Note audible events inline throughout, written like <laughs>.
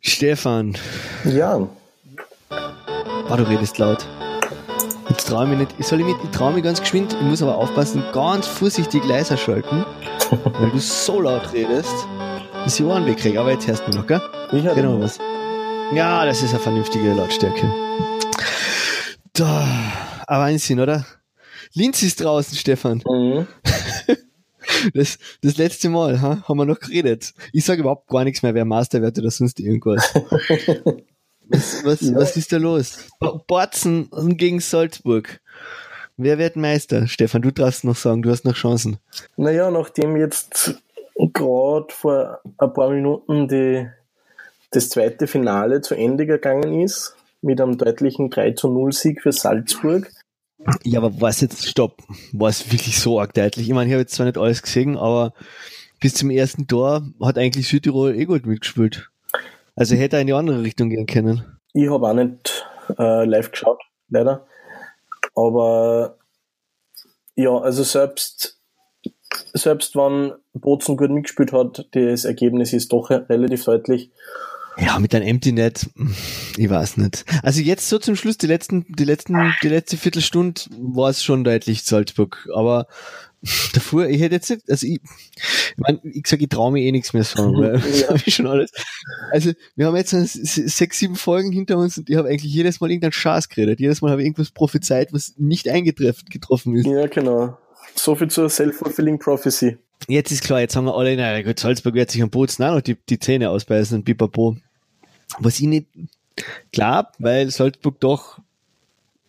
Stefan. Ja. Oh, du redest laut. Jetzt traue ich mich nicht. Ich soll ich, mit, ich traue mich ganz geschwind, ich muss aber aufpassen, ganz vorsichtig leiser schalten, <laughs> weil du so laut redest, dass ich Ohren wegkriege. Aber jetzt hörst du mich noch, gell? Ich hatte Genau was. Ja, das ist eine vernünftige Lautstärke. Da, ein Wahnsinn, oder? Linz ist draußen, Stefan. Mhm. <laughs> Das, das letzte Mal ha, haben wir noch geredet. Ich sage überhaupt gar nichts mehr, wer Master wird oder sonst irgendwas. <laughs> Was, was, Ja. was ist da los? Bo- Borzen gegen Salzburg. Wer wird Meister? Stefan, du darfst noch sagen, du hast noch Chancen. Naja, nachdem jetzt gerade vor ein paar Minuten die, das zweite Finale zu Ende gegangen ist, mit einem deutlichen 3 zu 0 Sieg für Salzburg. Ja, aber was jetzt, stopp, war es wirklich so arg deutlich? Ich meine, ich habe jetzt zwar nicht alles gesehen, aber bis zum ersten Tor hat eigentlich Südtirol eh gut mitgespielt. Also hätte er in die andere Richtung gehen können. Ich habe auch nicht äh, live geschaut, leider. Aber ja, also selbst, selbst wenn Bozen gut mitgespielt hat, das Ergebnis ist doch relativ deutlich. Ja, mit einem Empty Net, ich weiß nicht. Also jetzt so zum Schluss, die letzten, die letzten, die letzte Viertelstunde war es schon deutlich Salzburg. Aber <laughs> davor, ich hätte jetzt nicht, also ich, ich mein, ich sag, ich traue mir eh nichts mehr sagen, weil das <laughs> <laughs> Ja. habe ich schon alles. Also wir haben jetzt sechs, sieben Folgen hinter uns und ich habe eigentlich jedes Mal irgendeinen Schatz geredet. Jedes Mal habe ich irgendwas prophezeit, was nicht eingetroffen getroffen ist. Ja, genau. So viel zur Self-Fulfilling Prophecy. Jetzt ist klar, jetzt haben wir alle, na gut, Salzburg wird sich am Bozen auch noch die, die Zähne ausbeißen und pipapo. Was ich nicht glaub, weil Salzburg doch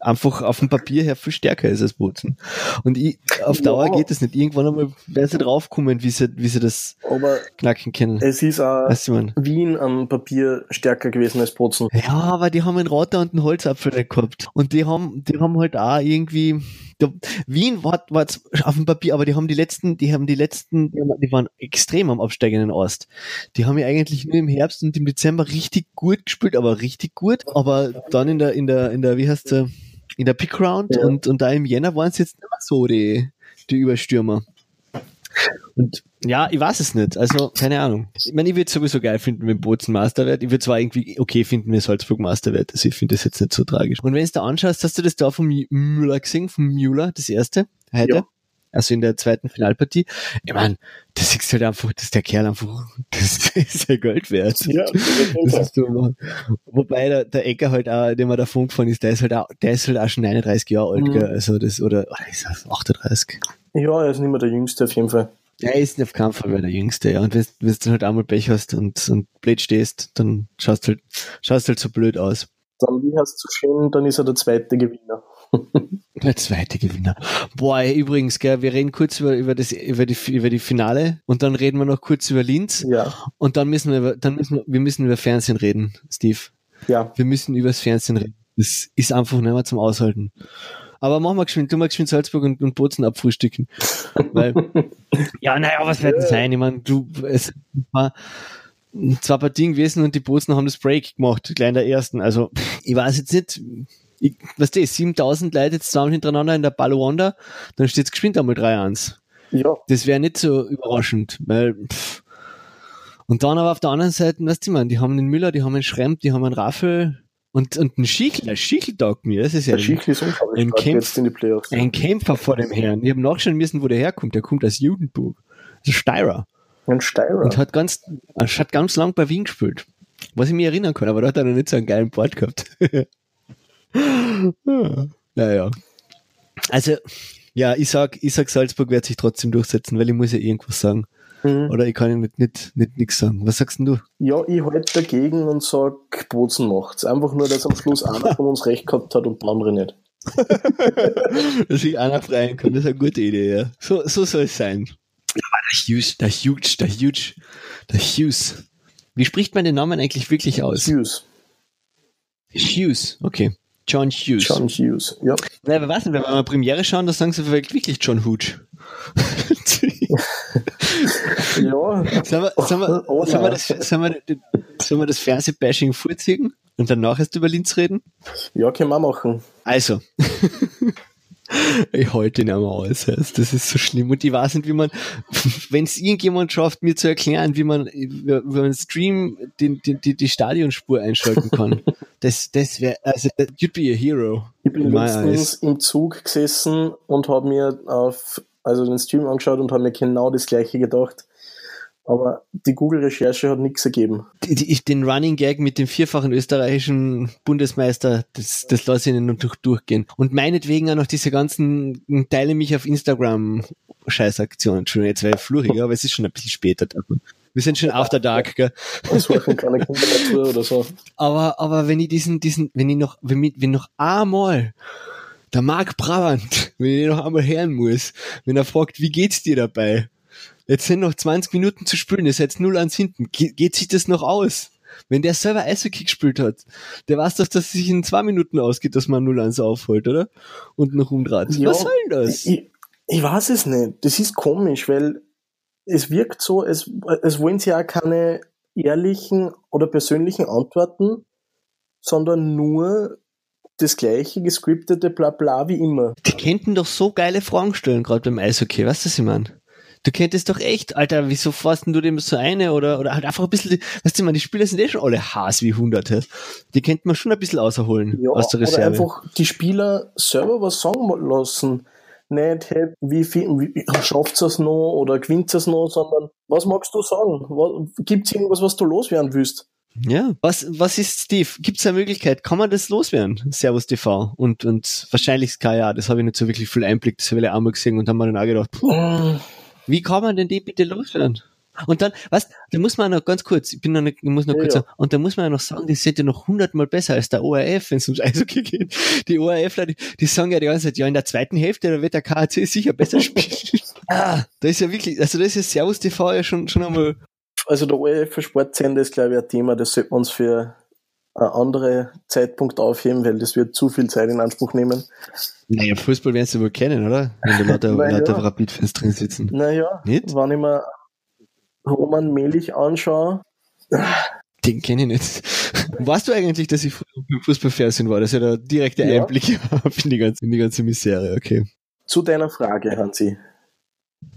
einfach auf dem Papier her viel stärker ist als Bozen. Und ich, auf Dauer Ja. geht das nicht. Irgendwann einmal werden sie draufkommen, wie sie, wie sie das Aber knacken können. es ist auch Weißt du, man? Wien am Papier stärker gewesen als Bozen. Ja, aber die haben einen Rotter und einen Holzapfel gehabt. Und die haben, die haben halt auch irgendwie, der, Wien war, war jetzt auf dem Papier, aber die haben die letzten, die haben die letzten, die waren extrem am absteigenden Ast. Die haben ja eigentlich nur im Herbst und im Dezember richtig gut gespielt, aber richtig gut. Aber dann in der, in der, in der, wie heißt der, in der Pick Round Ja. und, und da im Jänner waren es jetzt nicht mehr so die, die Überstürmer. Und ja, ich weiß es nicht. Also, keine Ahnung. Ich meine, ich würde sowieso geil finden, wenn Bozen Master wird. Ich würde zwar irgendwie okay finden, wenn Salzburg Master wird. Also ich finde das jetzt nicht so tragisch. Und wenn du es da anschaust, hast du das da vom Müller gesehen, vom Müller, das erste, heute? Ja. Also in der zweiten Finalpartie. Ich meine, das du halt einfach, dass der Kerl einfach, <laughs> das ist ja Gold wert. Ja, Das ist so, wobei der, der Ecker halt auch, dem er davon gefahren ist, der ist halt auch, der ist halt auch schon 39 Jahre alt, Mhm. gell? Also das, oder, oder ist er 38? ja, er ist nicht mehr der Jüngste auf jeden Fall. Er ist auf keinen Fall mehr der Jüngste, ja. Und wenn wenn du dann halt einmal Pech hast und, und blöd stehst, dann schaust du halt, schaust halt so blöd aus. Dann, wie heißt so schön, dann ist er der zweite Gewinner. <laughs> Der zweite Gewinner. Boah, ey, übrigens, gell, wir reden kurz über, über, das, über, die, über die Finale und dann reden wir noch kurz über Linz Ja, und dann müssen wir, über, dann müssen wir, wir müssen über Fernsehen reden, Steve. ja. Wir müssen übers Fernsehen reden. Das ist einfach nicht mehr zum Aushalten. Aber machen wir geschwind, tun wir geschwind Salzburg und, und Bozen abfrühstücken. <laughs> Weil, ja, naja, was wird denn sein? Ich meine, du, es war zwei Partien gewesen und die Bozen haben das Break gemacht, gleich in der ersten. Also, ich weiß jetzt nicht, ich, was das, 7000 Leute jetzt zusammen hintereinander in der Balluanda, dann steht es geschwind einmal 3-1. Ja, Das wäre nicht so überraschend, weil, pff. und dann aber auf der anderen Seite, weißt du, man, die haben einen Müller, die haben einen Schremp, die haben einen Raffel und, und einen Schichel, der Schichel taugt mir, das ist ja der Schichel ist unglaublich Im stark Kampf- jetzt in die Playoffs. ein Kämpfer vor dem Herrn. Ich habe nachschauen müssen, wo der herkommt. Der kommt aus Judenburg. Das ist Steirer. Ein Steirer. Und hat ganz, hat ganz lang bei Wien gespielt. Was ich mir erinnern kann, aber da hat er noch nicht so einen geilen Bart gehabt. <laughs> naja. Also, ja, ich sag, ich sag, Salzburg wird sich trotzdem durchsetzen, weil ich muss ja irgendwas sagen. Mhm. Oder ich kann ja nicht, nicht, nicht nix sagen. Was sagst denn du? Ja, ich halte dagegen und sag, Bozen macht's. Einfach nur, dass am Schluss einer von uns recht gehabt hat und der andere nicht. <laughs> Dass ich einer freien kann, das ist eine gute Idee, ja. So, so soll es sein. Aber der Hughes, der Hughes, der Hughes, der Hughes. Wie spricht man den Namen eigentlich wirklich aus? Hughes. Hughes, okay. John Hughes. John Hughes. Ja. Na, aber was denn, wenn wir mal Premiere schauen, da sagen sie wirklich John Hooch. <laughs> Ja. Sollen wir, sollen wir, Oh sollen wir, nein. das, sollen wir, sollen wir das Fernsehbashing vorziehen und danach erst über Linz reden? Ja, können wir machen. Also. <laughs> ich halte ihn einmal aus. Das ist so schlimm. Und ich weiß nicht, wie man, wenn es irgendjemand schafft, mir zu erklären, wie man, wie man Stream die, die, die Stadionspur einschalten kann. <laughs> Das, das wäre, also, you'd be a hero. Ich bin letztens im Zug gesessen und habe mir auf, also den Stream angeschaut und habe mir genau das gleiche gedacht. Aber die Google-Recherche hat nichts ergeben. Die, die, den Running Gag mit dem vierfachen österreichischen Bundesmeister, das, das lasse ich Ihnen noch durchgehen. Und meinetwegen auch noch diese ganzen Teile mich auf Instagram Scheißaktionen. Entschuldigung, jetzt wäre ich fluchig, <laughs> aber es ist schon ein bisschen später. Wir sind schon after dark, gell? Keine oder so. Aber, aber wenn ich diesen, diesen, wenn ich noch, wenn, ich, wenn noch einmal der Marc Brabant, wenn ich noch einmal hören muss, wenn er fragt, wie geht's dir dabei? Jetzt sind noch 20 Minuten zu spielen, ist jetzt 0 ans hinten. Ge geht sich das noch aus? Wenn der selber Eishockey gespielt hat, der weiß doch, dass es sich in zwei Minuten ausgeht, dass man 0 1 aufholt, oder? Und noch umdreht. Ja, Was soll das? Ich, ich weiß es nicht. Das ist komisch, weil es wirkt so, als, als wollen sie ja keine ehrlichen oder persönlichen Antworten, sondern nur das gleiche gescriptete Blabla wie immer. Die könnten doch so geile Fragen stellen, gerade beim Eishockey, weißt du, was ich meine? Du könntest doch echt, Alter, wieso fährst du dem so eine oder, oder halt einfach ein bisschen, weißt du, man, die Spieler sind eh schon alle Haas wie Hunderte. Die könnte man schon ein bisschen außerholen ja, aus der Reserve. Oder einfach die Spieler selber was sagen lassen. Nicht, hey, wie viel, wie, schafft es noch oder gewinnt es noch, sondern was magst du sagen? Gibt es irgendwas, was du loswerden willst? Ja, was, was ist, Steve? Gibt es eine Möglichkeit? Kann man das loswerden? Servus TV und, und wahrscheinlich Sky, ja, das habe ich nicht so wirklich viel Einblick, das habe ich einmal gesehen und haben mir dann auch gedacht, puh, mm. Wie kann man denn die bitte loswerden? Und dann, was, da muss man noch ganz kurz, ich bin noch nicht, ich muss noch ja, kurz ja. sagen, und da muss man ja noch sagen, das ist ja noch hundertmal besser als der ORF, wenn es ums Eishockey geht. Die ORFler, die, die sagen ja die ganze Zeit, ja, in der zweiten Hälfte, da wird der KHC sicher besser spielen. <laughs> ah, da ist ja wirklich, also da ist ja Servus TV ja schon, schon einmal. Also der ORF für Sportsender ist, glaube ich, ein Thema, das sollten wir uns für einen anderen Zeitpunkt aufheben, weil das wird zu viel Zeit in Anspruch nehmen. Naja, Fußball werden sie wohl kennen, oder? Wenn da lauter, lauter Rapid-Fans drin sitzen. Naja, Nicht? wenn ich mir Roman Melich anschaue. Den kenne ich nicht. Weißt du eigentlich, dass ich beim Fußballfernsehen war, dass ich da direkte Einblicke <laughs> ja. habe in die ganze, in die ganze Misere, okay. Zu deiner Frage, Hansi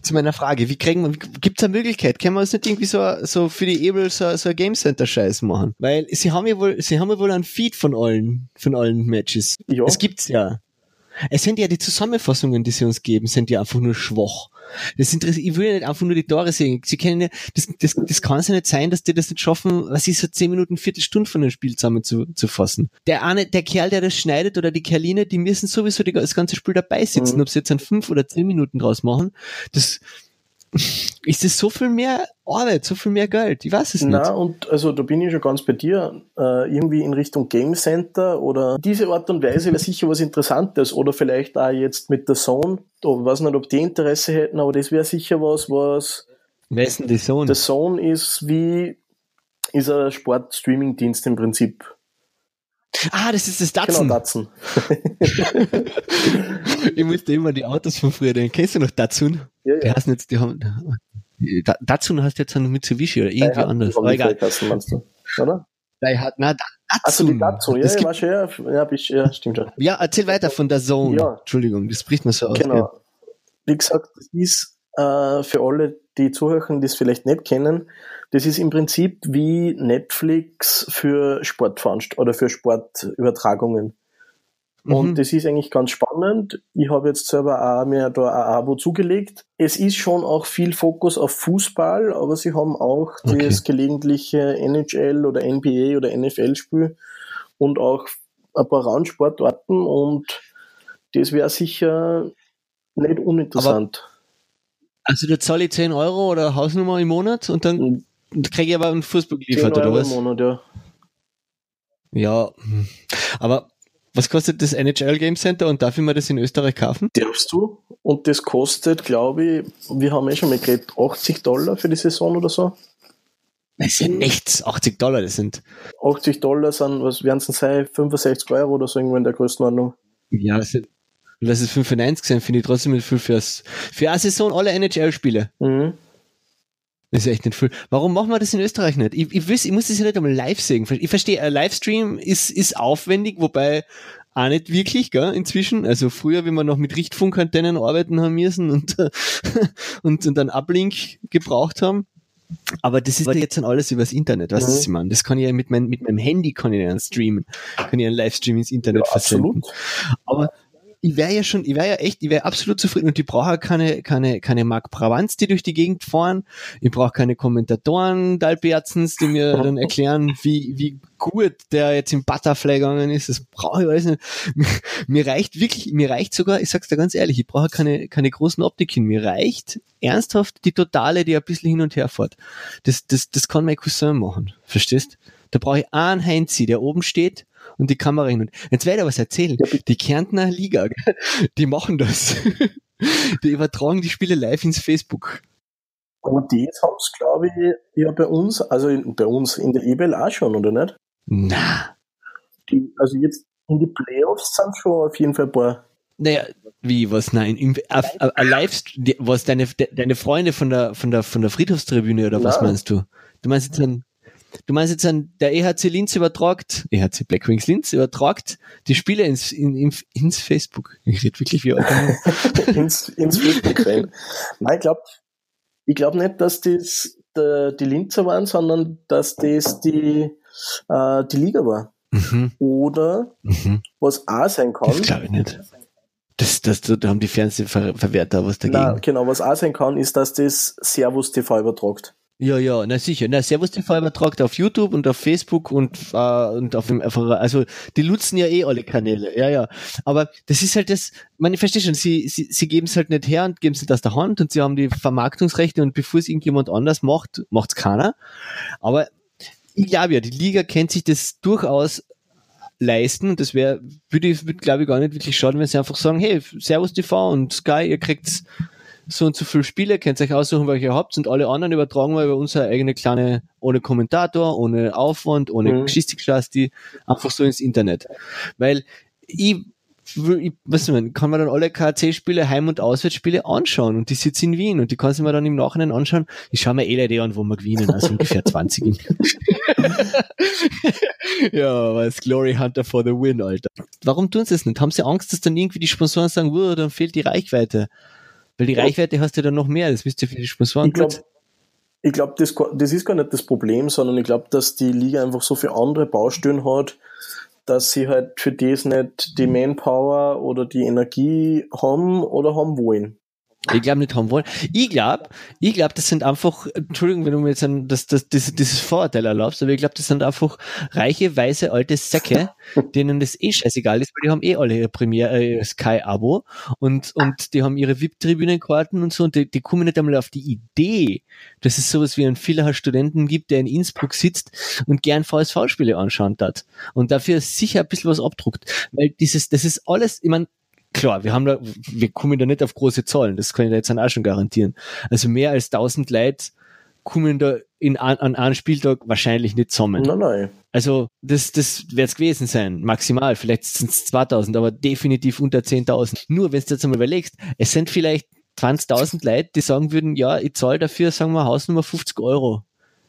zu meiner Frage, wie kriegen wir, gibt es eine Möglichkeit? Können wir uns nicht irgendwie so, so für die Able so, so ein Game Center Scheiß machen? Weil sie haben ja wohl, sie haben ja wohl einen Feed von allen, von allen Matches. Ja. Es gibt's ja. Es sind ja die Zusammenfassungen, die sie uns geben, sind ja einfach nur schwach. Das interessiert, ich will ja nicht einfach nur die Tore sehen. Sie kennen ja, das, das, das kann ja nicht sein, dass die das nicht schaffen, was ist so zehn Minuten, Viertelstunde von dem Spiel zusammen zu, zu fassen. Der eine, der Kerl, der das schneidet oder die Kerline, die müssen sowieso die, das ganze Spiel dabei sitzen, mhm. ob sie jetzt dann fünf oder zehn Minuten draus machen. Das, ist es so viel mehr Arbeit, so viel mehr Geld? Ich weiß es nicht. Na und also da bin ich schon ganz bei dir. Äh, irgendwie in Richtung Game Center oder diese Art und Weise wäre sicher was Interessantes oder vielleicht auch jetzt mit der Zone. Ich weiß nicht, ob die Interesse hätten, aber das wäre sicher was, was. Wer ist denn die Zone? Der Zone ist wie ist ein Sport-Streaming-Dienst im Prinzip. Ah, das ist das Datsun. Genau, Datsun. <laughs> <laughs> ich musste immer die Autos von früher denken. Kennst du noch Datsun? Ja, ja. Die heißen jetzt, die haben, Datsun heißt jetzt ein Mitsubishi oder irgendwie anders. Aber egal. Meinst du, oder? Hat, na, Datsun. Achso, die Datsun, ja, ja, schon, ja, ja, bist, ja, stimmt schon. Ja, erzähl weiter von der Zone. Ja. Entschuldigung, das bricht mir so aus. Genau. Wie gesagt, das ist äh, für alle, die zuhören, die es vielleicht nicht kennen, das ist im Prinzip wie Netflix für Sportveranstaltungen oder für Sportübertragungen. Mhm. Und das ist eigentlich ganz spannend. Ich habe jetzt selber auch mir da ein Abo zugelegt. Es ist schon auch viel Fokus auf Fußball, aber sie haben auch okay. das gelegentliche NHL oder NBA oder NFL-Spiel und auch ein paar Randsportarten und das wäre sicher nicht uninteressant. Aber also da zahle ich 10 Euro oder Hausnummer im Monat und dann hm. kriege ich aber einen Fußball geliefert, oder was? Im Monat, ja. Ja, aber was kostet das NHL Game Center und darf ich mir das in Österreich kaufen? Darfst du. Und das kostet, glaube ich, wir haben eh schon mal geredet, 80 Dollar für die Saison oder so. Das ist ja nichts. 80 Dollar, das sind. 80 Dollar sind, was werden es denn sein? 65 Euro oder so irgendwo in der Größenordnung. Ja, das sind, lass es 95 sein, finde ich trotzdem nicht viel fürs, für eine Saison alle NHL-Spiele. Mhm. Das ist echt nicht viel. Warum machen wir das in Österreich nicht? Ich, ich, weiß, ich muss das ja nicht einmal live sehen. Ich verstehe, ein Livestream ist, ist aufwendig, wobei auch nicht wirklich, gell, inzwischen. Also früher, wie wir noch mit Richtfunkantennen arbeiten haben müssen und, <laughs> und, und dann Uplink gebraucht haben. Aber das ist jetzt dann alles übers Internet, weißt du, was ich meine? Das kann ich ja mit, mein, mit meinem Handy kann ich dann streamen, kann ich einen Livestream ins Internet ja, versenden. Absolut. Aber ich wäre ja schon, ich wäre ja echt, ich wäre absolut zufrieden und ich brauche keine, keine, keine Mark Bravanz, die durch die Gegend fahren. Ich brauche keine Kommentatoren, Dalberzens, die mir dann <laughs> erklären, wie, wie gut der jetzt im Butterfly gegangen ist. Das brauche ich alles nicht. Mir, mir reicht wirklich, mir reicht sogar, ich sag's dir ganz ehrlich, ich brauche keine, keine großen Optiken. Mir reicht ernsthaft die Totale, die ein bisschen hin und her fährt. Das, das, das kann mein Cousin machen. Verstehst? Da brauche ich einen Heinzi, der oben steht und die Kamera hin. Und jetzt werde ich was erzählen. Die Kärntner Liga, die machen das. <laughs> Die übertragen die Spiele live ins Facebook. Aber das haben sie, glaube ich, ja bei uns, also in, bei uns in der EBL auch schon, oder nicht? Na. Die, also jetzt in die Playoffs sind schon auf jeden Fall ein paar. Naja, wie, was, nein, im, a, a, a live, was, deine, deine Freunde von der, von der, von der Friedhofstribüne, oder was meinst du? Du meinst jetzt ein, Du meinst jetzt, der EHC Linz übertragt, EHC Blackwings Linz übertragt die Spiele ins, in, in, ins Facebook. Ich rede wirklich wie <laughs> ins, ins Facebook rein. Nein, ich glaube ich glaub nicht, dass das der, die Linzer waren, sondern dass das die, äh, die Liga war. Mhm. Oder mhm. was auch sein kann. Das glaube ich nicht. Das, das, da haben die Fernsehverwerter was dagegen. Nein, genau, was auch sein kann, ist, dass das Servus TV übertragt. Ja, ja, na sicher. Na, Servus TV übertragt auf YouTube und auf Facebook und, äh, und auf dem, also die nutzen ja eh alle Kanäle, ja, ja. Aber das ist halt das, man versteht schon, sie, sie, sie geben es halt nicht her und geben es nicht aus der Hand und sie haben die Vermarktungsrechte und bevor es irgendjemand anders macht, macht's keiner. Aber ich glaube ja, die Liga kennt sich das durchaus leisten und das wäre, würde ich, würde, glaube ich, gar nicht wirklich schaden, wenn sie einfach sagen, hey, Servus TV und Sky, ihr kriegt's so und so viele Spiele, könnt ihr euch aussuchen, welche ihr habt und alle anderen übertragen wir über unsere eigene kleine, ohne Kommentator, ohne Aufwand, ohne mhm. die einfach so ins Internet. Weil ich ich, was ich kann man dann alle KC-Spiele, Heim- und Auswärtsspiele anschauen und die sitzen in Wien und die kannst du mir dann im Nachhinein anschauen. Ich schaue mir eh leider an, wo wir gewinnen, also ungefähr 20. <laughs> ja, was Glory Hunter for the win, Alter. Warum tun sie es nicht? Haben sie Angst, dass dann irgendwie die Sponsoren sagen, dann fehlt die Reichweite? Weil die Reichweite hast du dann noch mehr, das wisst ihr für die Sponsoren ich Ich glaube, das, das ist gar nicht das Problem, sondern ich glaube, dass die Liga einfach so viele andere Baustellen hat, dass sie halt für das nicht die Manpower oder die Energie haben oder haben wollen. Ich glaube nicht haben wollen. Ich glaube, ich glaube, das sind einfach, Entschuldigung, wenn du mir jetzt ein, das, das, das, dieses Vorurteil erlaubst, aber ich glaube, das sind einfach reiche, weiße, alte Säcke, <laughs> denen das eh scheißegal ist, weil die haben eh alle ihr Premier, äh, Sky-Abo und, und die haben ihre VIP-Tribünenkarten und so und die, die kommen nicht einmal auf die Idee, dass es sowas wie einen Villacher Studenten gibt, der in Innsbruck sitzt und gern VSV-Spiele anschauen hat und dafür sicher ein bisschen was abdruckt, weil dieses, das ist alles, ich meine, klar, wir haben da, wir kommen da nicht auf große Zahlen, das kann ich da jetzt auch schon garantieren. Also mehr als 1000 Leute kommen da in, an, an einem Spieltag wahrscheinlich nicht zusammen. Nein, nein. Also das, das wird es gewesen sein, maximal. Vielleicht sind es 2000, aber definitiv unter 10.000. Nur wenn du jetzt einmal überlegst, es sind vielleicht 20.000 Leute, die sagen würden, ja, ich zahle dafür, sagen wir, Hausnummer 50 Euro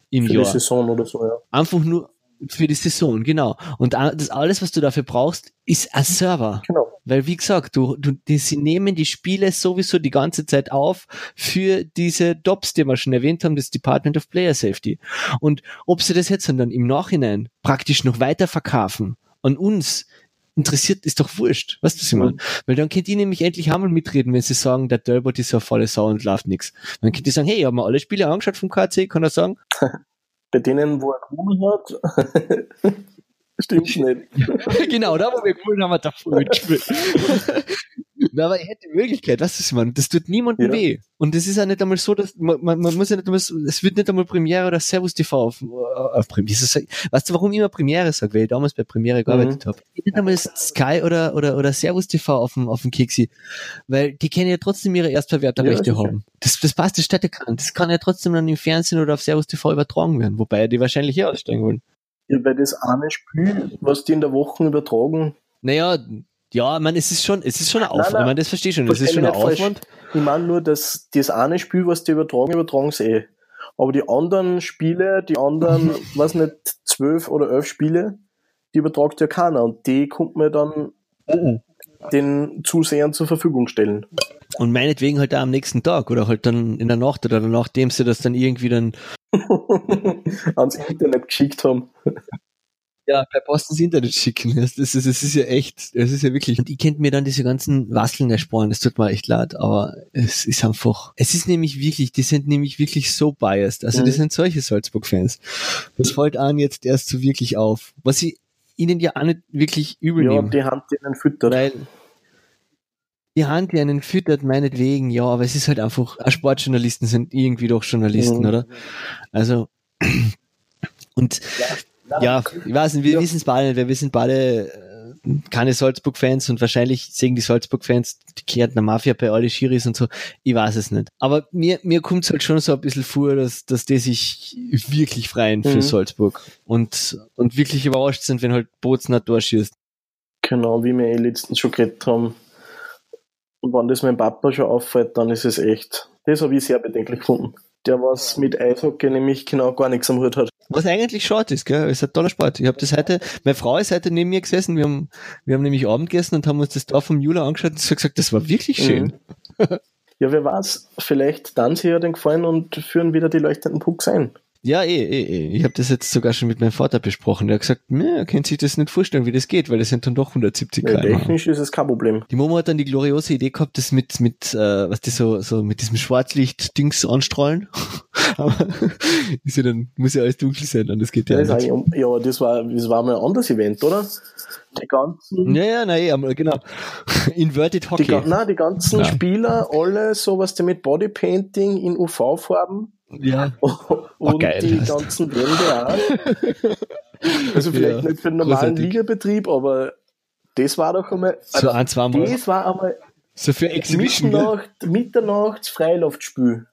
im Für Jahr. Die Saison oder so, ja. Einfach nur für die Saison, genau. Und das alles, was du dafür brauchst, ist ein Server. Genau. Weil, wie gesagt, du, du, die, sie nehmen die Spiele sowieso die ganze Zeit auf für diese DOPS, die wir schon erwähnt haben, das Department of Player Safety. Und ob sie das jetzt dann im Nachhinein praktisch noch weiter verkaufen an uns, interessiert, ist doch wurscht. Weißt du, was ich meine? Mhm. Weil dann könnt ihr nämlich endlich einmal mitreden, wenn sie sagen, der Delbert ist ja volle Sau und läuft nichts. Dann könnt ihr sagen, hey, ich habe mir alle Spiele angeschaut vom KC, kann er sagen. <laughs> Bei denen, wo er gewonnen hat, <laughs> Stimmt nicht. <laughs> genau, da wo wir gewonnen haben, hat er voll gespielt. <laughs> Na, aber er hätte die Möglichkeit, was ist man? Das tut niemandem ja. weh. Und es ist ja nicht einmal so, dass man, man, man muss ja nicht einmal, es wird nicht einmal Premiere oder Servus TV auf, auf Premiere. Weißt du, warum ich immer Premiere sage? Weil ich damals bei Premiere gearbeitet mhm. habe. Nicht einmal Sky oder, oder, oder Servus TV auf dem, auf dem Keksi. Weil die können ja trotzdem ihre Erstverwerterrechte ja, haben. Das, das passt, das Städte kann. Das kann ja trotzdem dann im Fernsehen oder auf Servus TV übertragen werden. Wobei die wahrscheinlich hier aussteigen wollen. Ja, weil das eine Spiel, was die in der Woche übertragen. Naja, ja, meine, es ist schon, es ist schon ein Aufwand. Nein, nein, ich meine, das verstehe ich schon. Es ist schon ein Aufwand. Falsch. Ich meine nur, dass das eine Spiel, was die übertragen, übertragen sie eh. Aber die anderen Spiele, die anderen, <laughs> was nicht, zwölf oder elf Spiele, die übertragt ja keiner. Und die kommt mir dann den Zusehern zur Verfügung stellen. Und meinetwegen halt auch am nächsten Tag oder halt dann in der Nacht oder nachdem sie das dann irgendwie dann <laughs> ans Internet geschickt haben. Ja, per Post ins Internet schicken. <laughs> Das, ist, das ist ja echt, das ist ja wirklich. Und ich könnte mir dann diese ganzen Wasseln ersparen, das tut mir echt leid, aber es ist einfach, es ist nämlich wirklich, die sind nämlich wirklich so biased. Also, mhm. die sind solche Salzburg-Fans. Das fällt an jetzt erst so wirklich auf. Was ich ihnen ja auch nicht wirklich übel Ja, die Hand, die ihnen füttert. Weil, die Hand, die einen füttert, meinetwegen, ja, aber es ist halt einfach, Sportjournalisten sind irgendwie doch Journalisten, mhm. oder? Also, <clears throat> und ja, ja ich weiß nicht, wir ja. wissen es beide, wir wissen beide äh, keine Salzburg-Fans und wahrscheinlich sehen die Salzburg-Fans die Kärntner Mafia bei alle Schiris und so, ich weiß es nicht. Aber mir, mir kommt es halt schon so ein bisschen vor, dass, dass die sich wirklich freuen für mhm. Salzburg und, und wirklich überrascht sind, wenn halt Bozen ein Tor schießt. Genau, wie wir eh letztens schon geredet haben und wenn das meinem Papa schon auffällt, dann ist es echt. Das habe ich sehr bedenklich gefunden. Der was mit Eishockey nämlich genau gar nichts am Hut hat. Was eigentlich short ist, gell? Ist ein toller Sport. Ich habe das heute, meine Frau ist heute neben mir gesessen, wir haben, wir haben nämlich Abend gegessen und haben uns das Dorf vom Jula angeschaut und sie hat gesagt, das war wirklich mhm. schön. Mhm. <laughs> ja, wer weiß, vielleicht dann sie ja den gefallen und führen wieder die leuchtenden Pucks ein. Ja, eh, eh, eh. Ich habe das jetzt sogar schon mit meinem Vater besprochen. Der hat gesagt, er kann sich das nicht vorstellen, wie das geht, weil das sind dann doch 170 ja, Technisch ist es kein Problem. Die Mama hat dann die gloriose Idee gehabt, das mit, mit, äh, was die so, so mit diesem Schwarzlicht-Dings anstrahlen. <laughs> Aber <laughs> ist ja dann, muss ja alles dunkel sein, dann das geht ja, ja nicht. Ja, das war, das war mal ein anderes Event, oder? Die ganzen. Ja, ja, nein, genau. <laughs> Inverted Hockey. Die, nein, die ganzen ja. Spieler, alle so was die mit Bodypainting in UV-Farben ja. <laughs> Und geil, die ganzen Wände auch. Also vielleicht ja, nicht für einen normalen großartig. Ligabetrieb, aber das war doch einmal. Also so ein, zwei Mal. Das war einmal. So für Exhibition. Mitternacht, Mitternachts Freiluftspiel.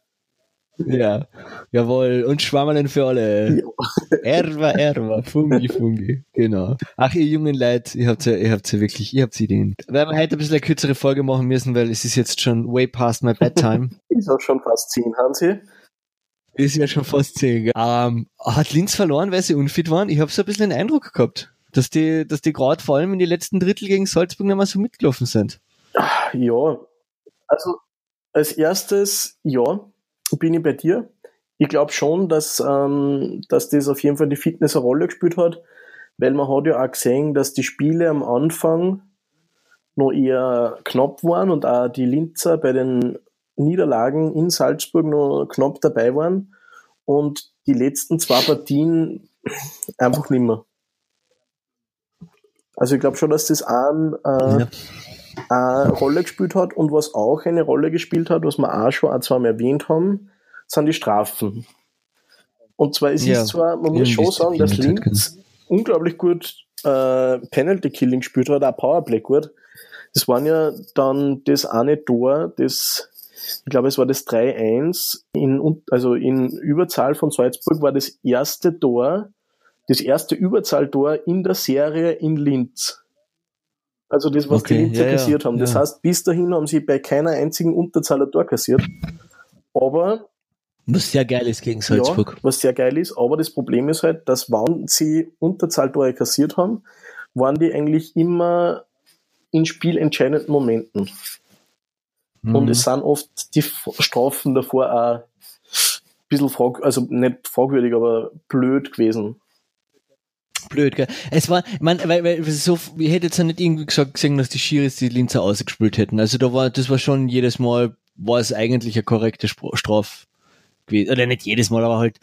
Ja, jawohl. Und Schwammerlen für alle. Ja. Erwa, Erwa, Fungi, Fungi. Genau. Ach, ihr jungen Leute, ihr habt ja, ihr habt ja wirklich, ihr habt Ideen. Weil wir heute ein bisschen eine kürzere Folge machen müssen, weil es ist jetzt schon way past my bedtime. <laughs> ist auch schon fast zehn, Hansi. Ist ja schon fast zehn. Ähm, hat Linz verloren, weil sie unfit waren? Ich habe so ein bisschen den Eindruck gehabt, dass die, dass die gerade vor allem in die letzten Drittel gegen Salzburg nicht mehr so mitgelaufen sind. Ja, also als erstes, ja, bin ich bei dir. Ich glaube schon, dass, ähm, dass das auf jeden Fall die Fitness eine Rolle gespielt hat, weil man hat ja auch gesehen, dass die Spiele am Anfang noch eher knapp waren und auch die Linzer bei den Niederlagen in Salzburg noch knapp dabei waren und die letzten zwei Partien einfach nicht mehr. Also ich glaube schon, dass das ein, äh, ja. Eine Rolle gespielt hat und was auch eine Rolle gespielt hat, was wir auch schon ein, zwei Mal erwähnt haben, sind die Strafen. Und zwar es ja, ist zwar, man muss schon sagen, dass Linz unglaublich gut äh, Penalty Killing gespielt hat, auch Powerplay gut. Das waren ja dann das eine Tor, das ich glaube, es war das 3-1 in, also in Überzahl von Salzburg war das erste Tor, das erste Überzahltor in der Serie in Linz. Also das, was okay, die Linzer ja, kassiert haben. Das ja. heißt, bis dahin haben sie bei keiner einzigen Unterzahl ein Tor kassiert. Aber was sehr geil ist gegen Salzburg. Ja, was sehr geil ist, aber das Problem ist halt, dass wann sie Unterzahltore kassiert haben, waren die eigentlich immer in spielentscheidenden Momenten. Mhm. Und es sind oft die Strafen davor auch ein bisschen frag, also nicht fragwürdig, aber blöd gewesen. Blöd, gell? Es war, man, weil, weil so, ich hätte jetzt ja nicht irgendwie gesagt gesehen, dass die Schiris die Linzer ausgespielt hätten. Also da war, das war schon jedes Mal, war es eigentlich eine korrekte Straf gewesen. Oder nicht jedes Mal, aber halt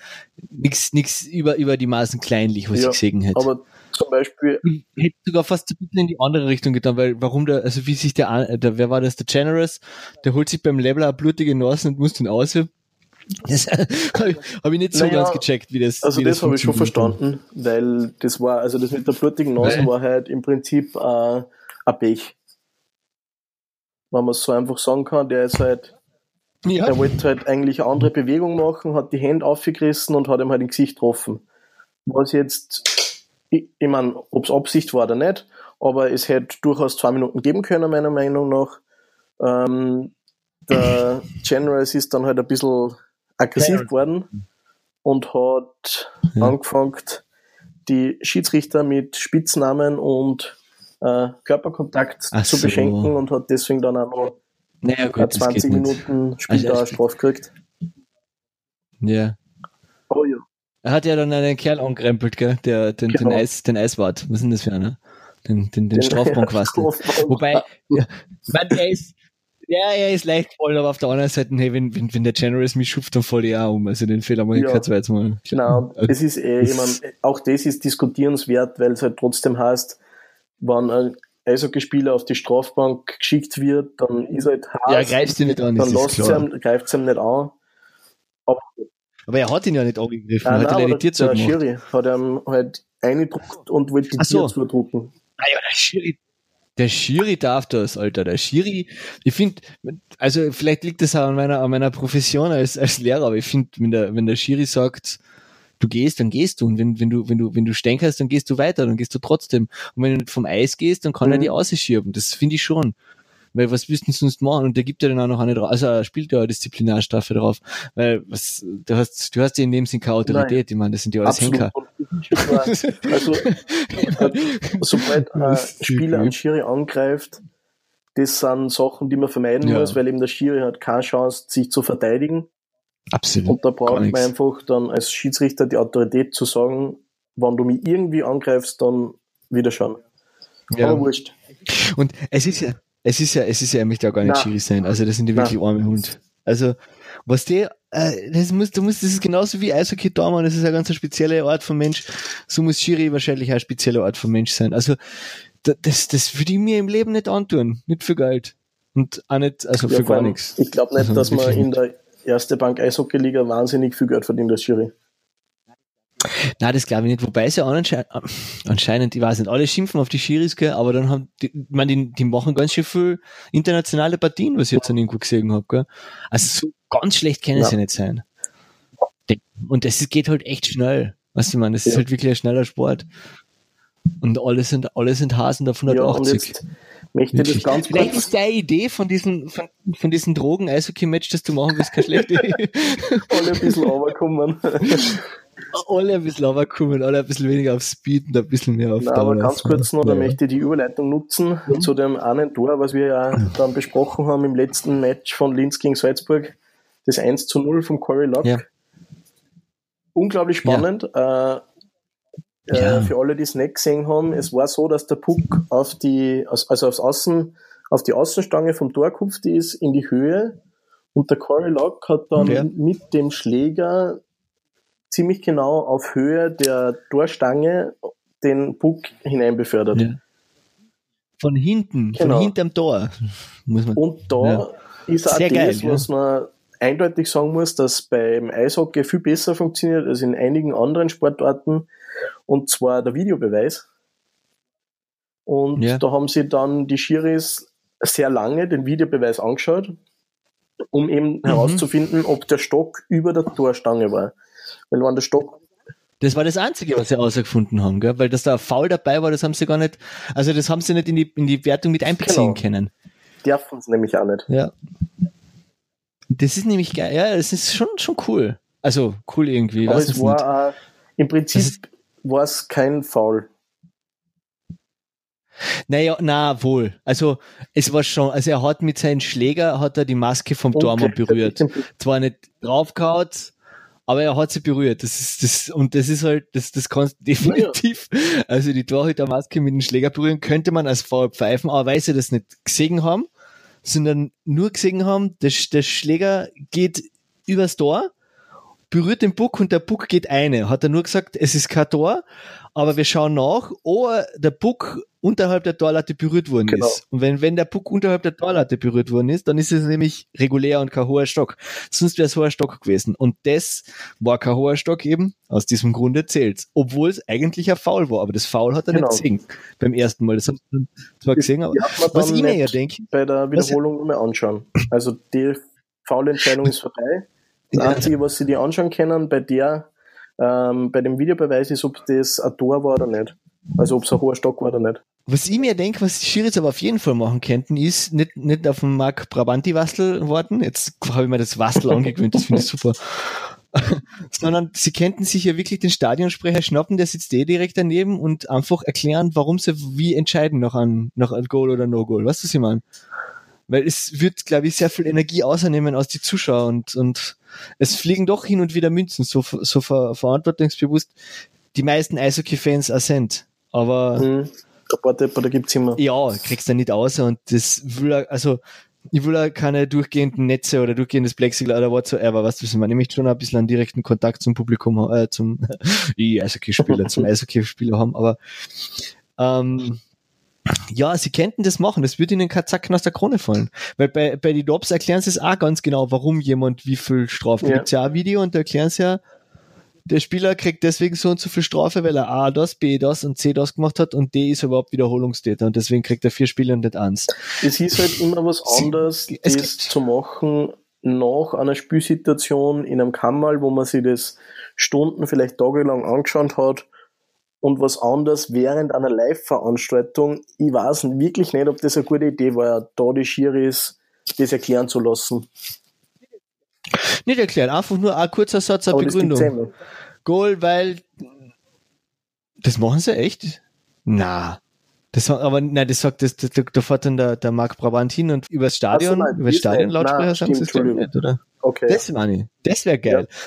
nichts, nichts über, über die Maßen kleinlich, was ja, ich gesehen hätte. Aber zum Beispiel. Ich hätte sogar fast ein bisschen in die andere Richtung getan, weil warum der, also wie sich der, der wer war das, der Generous, der holt sich beim Leveler blutige Nase und muss den aus. Das <laughs> habe ich, nicht so naja, ganz gecheckt, wie das Also wie das, das habe ich schon verstanden, weil das war, also das mit der blutigen Nase Nein. war halt im Prinzip äh, ein Pech. Wenn man es so einfach sagen kann, der ist halt, ja. der wollte halt eigentlich eine andere Bewegung machen, hat die Hände aufgerissen und hat ihm halt im Gesicht getroffen. Was jetzt ich, ich meine, ob es Absicht war oder nicht, aber es hätte durchaus zwei Minuten geben können, meiner Meinung nach. Ähm, der <laughs> Generals ist dann halt ein bisschen aggressiv geworden und hat ja. angefangen, die Schiedsrichter mit Spitznamen und äh, Körperkontakt Ach zu so. beschenken und hat deswegen dann auch noch Naja, gut, das 20 geht nicht. Minuten später Also, eine Strafe gekriegt. Ja. Oh ja. Er hat ja dann einen Kerl angerempelt, gell? Der, den, Genau. den, Eis, den Eiswart. Was ist denn das für einer? Den, den, den <laughs> Strafbankquastel. Strafbank. Wobei, ja, <laughs> mein, der ist, ja, er ist leicht voll, aber auf der anderen Seite, hey, wenn, wenn, wenn der Generous mich schupft, dann falle ich auch um. Also den Fehler mache ich Ja. kein zweites Mal. Genau, es ist eh, ich mein, auch das ist diskutierenswert, weil es halt trotzdem heißt, wenn ein Eishockeyspieler auf die Strafbank geschickt wird, dann ist halt hart, Ja, greifst du nicht an, dann ist klar. ihm, greift es ihm nicht an. Aber Aber er hat ihn ja nicht angegriffen, nein, hat er nein, die aber Tier der zugemacht. Schiri hat ihm halt eingedruckt und wollte die so. Zudrucken. Ah ja, der Schiri, der Schiri darf das, Alter. Der Schiri, ich finde, also vielleicht liegt das auch an meiner, an meiner Profession als, als Lehrer, aber ich finde, wenn der, wenn der Schiri sagt, du gehst, dann gehst du. Und wenn, wenn du, wenn du, wenn du stänkerst, dann gehst du weiter, dann gehst du trotzdem. Und wenn du vom Eis gehst, dann kann er Mhm. die ausschieben. Das finde ich schon. Weil was willst du sonst machen? Und der gibt ja dann auch noch eine drauf. Also er spielt ja eine Disziplinarstrafe drauf. Weil was, du hast, du hast ja in dem Sinn keine Autorität. Ich meine, das sind ja alles Absolut. Henker. Also, <laughs> sobald ein Spieler einen Schiri angreift, das sind Sachen, die man vermeiden Ja. muss, weil eben der Schiri hat keine Chance, sich zu verteidigen. Absolut. Und da braucht man einfach dann als Schiedsrichter die Autorität zu sagen, wenn du mich irgendwie angreifst, dann wieder schauen. Ja. Aber wurscht. Und es ist ja, es ist ja, es ist ja, er möchte auch gar nicht Na. Schiri sein. Also das sind die Na. wirklich arme Hund. Also, was der, äh, das muss, du musst, das ist genauso wie Eishockey Dortmund, das ist eine ganz spezielle Art von Mensch. So muss Schiri wahrscheinlich auch eine spezielle Art von Mensch sein. Also, da- das, das würde ich mir im Leben nicht antun. Nicht für Geld. Und auch nicht, also Ja, für gar nichts. Ich glaube nicht, Also dass man in der Erste Bank Eishockey-Liga wahnsinnig viel Geld verdient als Schiri. Nein, das glaube ich nicht. Wobei es ja anscheinend, anscheinend, ich weiß nicht, alle schimpfen auf die Schiris, gell, aber dann haben die, ich meine, die, die machen ganz schön viel internationale Partien, was ich jetzt an irgendwo gesehen habe. Gell. Also so ganz schlecht können Ja. sie nicht sein. Und das ist- geht halt echt schnell. Weißt du, ich meine, das ist Ja. halt wirklich ein schneller Sport. Und alle sind, alle sind Hasen auf Ja, und 180. jetzt möchte das ganz Vielleicht kurz ist deine Idee von diesen, von, von diesen Drogen-Eishockey-Match, das du machen willst, keine schlechte <laughs> Idee. alle ein bisschen runterkommen. <laughs> alle ein bisschen runterkommen, alle ein bisschen weniger auf Speed und ein bisschen mehr auf Nein, aber ganz kurz noch, da Ja. möchte ich die Überleitung nutzen Mhm. zu dem einen Tor, was wir ja dann besprochen haben im letzten Match von Linz gegen Salzburg, das 1 zu 0 vom Corey Lock. Ja. Unglaublich spannend. Äh, äh, Ja. für alle, die es nicht gesehen haben, es war so, dass der Puck auf die, also aufs Außen, auf die Außenstange vom Tor gekupft ist, in die Höhe. Und der Corey Lock hat dann Ja. mit dem Schläger ziemlich genau auf Höhe der Torstange den Puck hineinbefördert. Ja. Von hinten, Genau. von hinterm Tor. Muss man. Und da Ja. ist auch Sehr das, geil, ja. was man eindeutig sagen muss, dass beim Eishockey viel besser funktioniert als in einigen anderen Sportarten. Und zwar der Videobeweis. Und Ja. da haben sie dann die Schiris sehr lange den Videobeweis angeschaut, um eben Mhm. herauszufinden, ob der Stock über der Torstange war. Weil wenn der Stock Das war das Einzige, was sie herausgefunden haben, gell? weil dass da ein Foul dabei war, das haben sie gar nicht, also das haben sie nicht in die, in die Wertung mit einbeziehen Genau. können. dürfen sie nämlich auch nicht. Ja. Das ist nämlich geil, ja, das ist schon, schon cool. Also cool irgendwie, Aber es es war nicht. im Prinzip war es kein Foul. Naja, na wohl. Also es war schon, also er hat mit seinem Schläger, hat er die Maske vom Tormann gleichzeitig berührt. zwar nicht draufgehauen, aber er hat sie berührt. Das ist das und das ist halt das das kannst du definitiv. Also die Torhütermaske mit dem Schläger berühren könnte man als Foul pfeifen, aber weil sie das nicht gesehen haben, sondern nur gesehen haben, der, der Schläger geht übers Tor, berührt den Puck und der Puck geht eine. Hat er nur gesagt, es ist kein Tor, aber wir schauen nach, oh, der Puck unterhalb der Torlatte berührt worden Genau. ist. Und wenn, wenn der Puck unterhalb der Torlatte berührt worden ist, dann ist es nämlich regulär und kein hoher Stock. Sonst wäre es hoher Stock gewesen. Und das war kein hoher Stock eben. Aus diesem Grunde zählt's. Obwohl es eigentlich ein Foul war. Aber das Foul hat er Genau. nicht gesehen. Beim ersten Mal. Das haben sie zwar gesehen, aber was ich mir ja denke, bei der Was- Wiederholung immer anschauen. Also die Foulentscheidung ist vorbei. Das <laughs> Ja. Einzige, was sie dir anschauen können, bei der, ähm, bei dem Videobeweis ist, ob das ein Tor war oder nicht. Also ob es ein hoher Stock war oder nicht. Was ich mir denke, was die Schiris aber auf jeden Fall machen könnten, ist nicht, nicht auf den Marc Brabanti Wastel warten. Jetzt habe ich mir das Wastel angewöhnt, das finde ich super. <laughs> sondern sie könnten sich ja wirklich den Stadionsprecher schnappen, der sitzt eh direkt daneben und einfach erklären, warum sie wie entscheiden noch an, noch an Goal oder No-Goal. Weißt du, was ich meine? Weil es wird, glaube ich, sehr viel Energie außernehmen aus die Zuschauer und, und es fliegen doch hin und wieder Münzen, so, so ver verantwortungsbewusst die meisten Eishockey-Fans auch sind. Aber mhm. Paar Depper, da gibt's immer. Ja, kriegst du nicht aus und das will er, also ich will auch keine durchgehenden Netze oder durchgehendes Plexiglas oder whatsoever, was du man nämlich schon ein bisschen einen direkten Kontakt zum Publikum, äh, zum <laughs> Eishockey-Spieler, zum <laughs> Eishockey-Spieler haben, aber ähm, ja, sie könnten das machen, das würde ihnen kein Zacken aus der Krone fallen. Weil bei, bei die Dobbs erklären sie es auch ganz genau, warum jemand wie viel Strafe. Ja. Gibt ja auch ein Video und da erklären sie ja, der Spieler kriegt deswegen so und so viel Strafe, weil er A das, B das und C das gemacht hat und D ist überhaupt Wiederholungstäter und deswegen kriegt er vier Spiele und nicht eins. Es ist halt immer was anderes, Sie, das zu machen nach einer Spielsituation in einem Kammerl, wo man sich das Stunden, vielleicht tagelang angeschaut hat und was anderes während einer Live-Veranstaltung. Ich weiß wirklich nicht, ob das eine gute Idee war, da die Schiris das erklären zu lassen. Nicht erklären, einfach nur ein kurzer Satz, eine Begründung. Goal, weil das machen sie echt? Na. Das, aber nein, das sagt, das, das, da fährt dann der, der Marc Brabant hin und übers Stadion, so, über das Stadionlautsprecher sagen sie es nicht, oder? Okay. Das meine ich. Das wäre geil. Ja.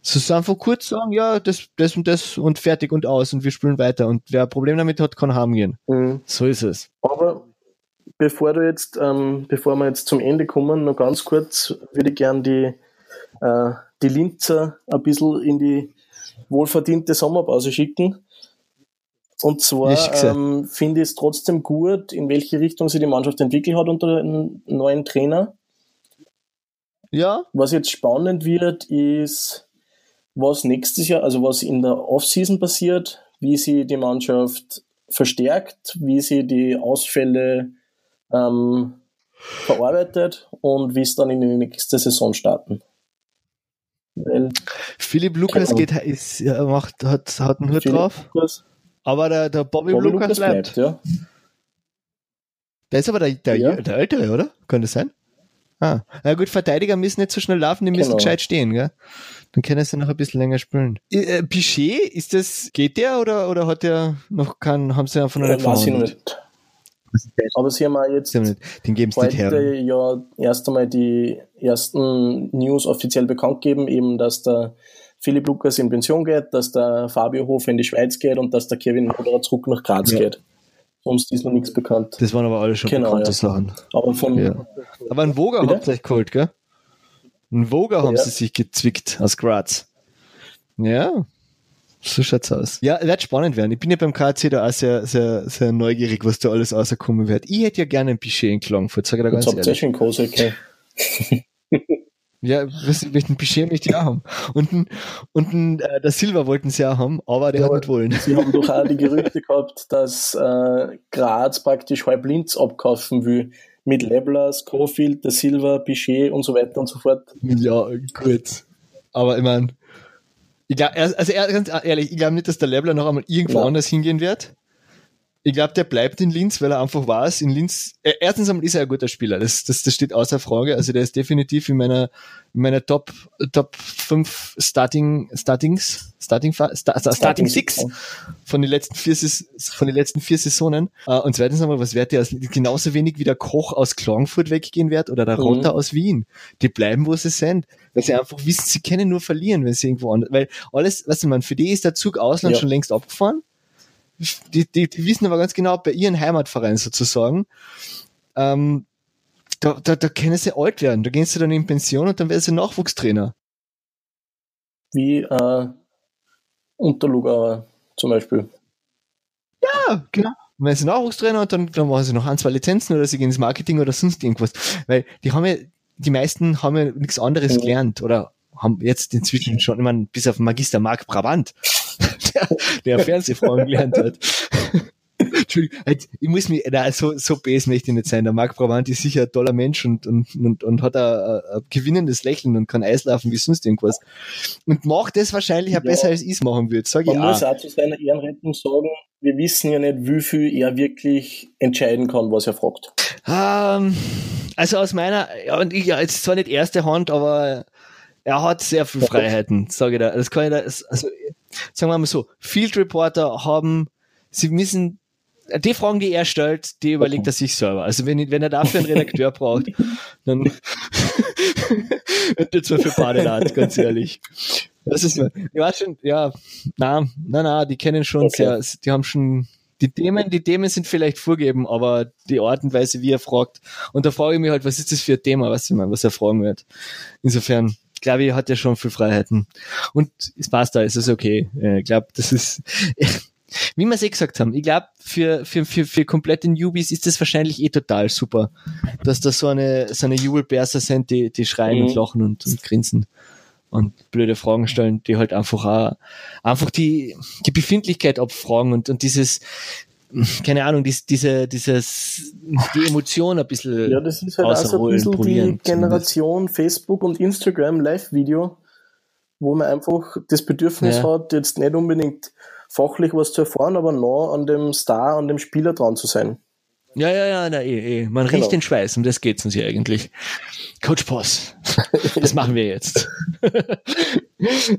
So einfach kurz sagen, ja, das, das und das und fertig und aus und wir spielen weiter. Und wer ein Problem damit hat, kann haben gehen. Mhm. So ist es. Aber bevor du jetzt, ähm, bevor wir jetzt zum Ende kommen, noch ganz kurz würde ich gern die, äh, die Linzer ein bisschen in die wohlverdiente Sommerpause schicken. Und zwar ähm, finde ich es trotzdem gut, in welche Richtung sich die Mannschaft entwickelt hat unter einem neuen Trainer. Ja. Was jetzt spannend wird, ist, was nächstes Jahr, also was in der Offseason passiert, wie sie die Mannschaft verstärkt, wie sie die Ausfälle ähm, verarbeitet und wie es dann in die nächste Saison starten. Philipp Lukas geht, ist, ja, macht, hat, hat einen Hut drauf. Lukas. Aber der, der Bobby, Bobby Lukas, Lukas bleibt. bleibt. ja. Der ist aber der, der, ja. der Ältere, oder? Könnte das sein? Ah. Na gut, Verteidiger müssen nicht so schnell laufen, die müssen genau. gescheit stehen, gell? Dann können sie noch ein bisschen länger spielen. Äh, Pichet, ist das, geht der oder, oder hat der noch keinen, haben sie einfach noch nicht verhandelt? Aber sie haben auch jetzt den geben's heute ja erst einmal die ersten News offiziell bekannt geben, eben, dass der Philipp Lukas in Pension geht, dass der Fabio Hofer in die Schweiz geht und dass der Kevin Moderer zurück nach Graz ja. geht. Sonst ist noch nichts bekannt. Das waren aber alle schon genau, bekannte ja. Sachen. Aber, von, ja. aber ein Woger habt ihr euch geholt, gell? Ein Woger haben sie sich gezwickt aus Graz. Ja, so schaut's aus. Ja, wird spannend werden. Ich bin ja beim KC da auch sehr, sehr, sehr neugierig, was da alles rauskommen wird. Ich hätte ja gerne ein Pichet in Klagenfurt, sage ich da ganz ehrlich. Sehr schön Kose, okay. <laughs> ja, welchen Pichet möchte ich auch haben. Und, ein, und ein, äh, der Silva wollten sie auch haben, aber der ja, hat nicht wollen. Sie haben doch auch die <laughs> Gerüchte gehabt, dass äh, Graz praktisch halb Linz abkaufen will. Mit Lebler, Schofield, der Silva, Pichet und so weiter und so fort. Ja, gut. Aber ich meine, ich glaub, also ganz ehrlich, ich glaube nicht, dass der Lebler noch einmal irgendwo ja. anders hingehen wird. Ich glaube, der bleibt in Linz, weil er einfach weiß, in Linz, äh, erstens einmal ist er ein guter Spieler, das, das, das steht außer Frage. Also der ist definitiv in meiner, in meiner Top, Top 5 Starting, Startings, Starting, Star, Starting Six von den letzten vier, von den letzten vier Saisonen. Uh, und zweitens einmal, was wird der genauso wenig wie der Koch aus Klagenfurt weggehen wird oder der Rotter mhm. aus Wien. Die bleiben, wo sie sind. Weil sie einfach wissen, sie können nur verlieren, wenn sie irgendwo anders, weil alles, was weißt du, man, für die ist der Zug Ausland ja. schon längst abgefahren die, die, die wissen aber ganz genau, bei ihren Heimatverein sozusagen, ähm, da, da, da können sie alt werden. Da gehen sie dann in Pension und dann werden sie Nachwuchstrainer. Wie äh, Unterlugauer zum Beispiel. Ja, genau. Und wenn sie Nachwuchstrainer und dann, dann machen sie noch ein, zwei Lizenzen oder sie gehen ins Marketing oder sonst irgendwas. Weil die haben ja, die meisten haben ja nichts anderes mhm. gelernt oder haben jetzt inzwischen schon, meine, bis auf Magister Marc Brabant, der, der Fernsehfrauen gelernt hat. Entschuldigung, ich muss mich, na, so, so bes möchte ich nicht sein. Der Marc Brabant ist sicher ein toller Mensch und, und, und, und hat ein, ein gewinnendes Lächeln und kann Eislaufen wie sonst irgendwas. Und macht das wahrscheinlich auch ja. besser, als ich es machen würde, sag ich Man auch. muss auch zu seiner Ehrenrettung sagen, wir wissen ja nicht, wie viel er wirklich entscheiden kann, was er fragt. Um, ähm, also aus meiner, ja, und ich, ja, jetzt zwar nicht erste Hand, aber er hat sehr viel Freiheiten, sage ich da. Das kann ich da, also, sagen wir mal so, Field Reporter haben, sie müssen, die Fragen, die er stellt, die überlegt er sich selber. Also wenn, wenn er dafür einen Redakteur <laughs> braucht, dann wird er zwar für Badelat, ganz ehrlich. Das ist, weiß schon, ja, na, na, na, die kennen schon okay. sehr, die haben schon, die Themen, die Themen sind vielleicht vorgeben, aber die Art und Weise, wie er fragt. Und da frage ich mich halt, was ist das für ein Thema, was, ich meine, was er fragen wird. Insofern, glaube ich, hat er schon viel Freiheiten. Und es passt da, es ist okay. Ich glaube, das ist, <laughs> wie wir es eh gesagt haben, ich glaube, für, für, für, für komplette Newbies ist das wahrscheinlich eh total super, dass da so eine, so eine Jubelbärser sind, die, die schreien mhm. und lachen und, und grinsen und blöde Fragen stellen, die halt einfach auch, einfach die, die Befindlichkeit abfragen und, und dieses, <laughs> keine Ahnung, dies, diese, dieses, die Emotion ein bisschen Ja, das ist halt also ein bisschen die Generation zumindest. Facebook und Instagram Live-Video, wo man einfach das Bedürfnis ja. hat, jetzt nicht unbedingt fachlich was zu erfahren, aber nah an dem Star, an dem Spieler dran zu sein. Ja, ja, ja, na, eh, eh. Man genau. riecht den Schweiß, um das geht's uns hier eigentlich. Coach Boss, <laughs> das machen wir jetzt. <laughs>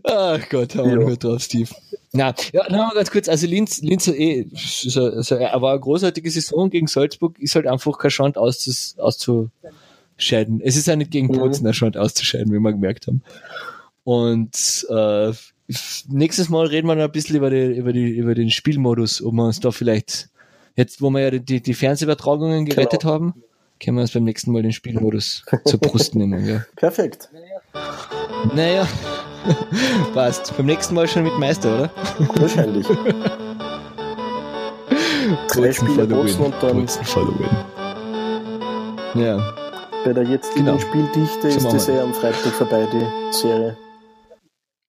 Ach Gott, haben wir ja. nur drauf, Steve. Na, ja, noch ganz kurz, also Linz, Linz eh, so, so, er war eine großartige Saison gegen Salzburg, ist halt einfach kein Schand auszus, auszuscheiden. Es ist ja nicht gegen mhm. Bozen ein Schand auszuscheiden, wie wir gemerkt haben. Und äh, nächstes Mal reden wir noch ein bisschen über, die, über, die, über den Spielmodus, ob wir uns da vielleicht Jetzt, wo wir ja die, die Fernsehübertragungen genau. gerettet genau. haben, können wir uns beim nächsten Mal den Spielmodus zur Brust nehmen. Ja. Perfekt. Naja, <laughs> passt. Beim nächsten Mal schon mit Meister, oder? Wahrscheinlich. <laughs> Drei Spiele Boxen und dann. Ja. Bei der jetzigen genau. Spieldichte so ist das eh am Freitag vorbei, die Serie.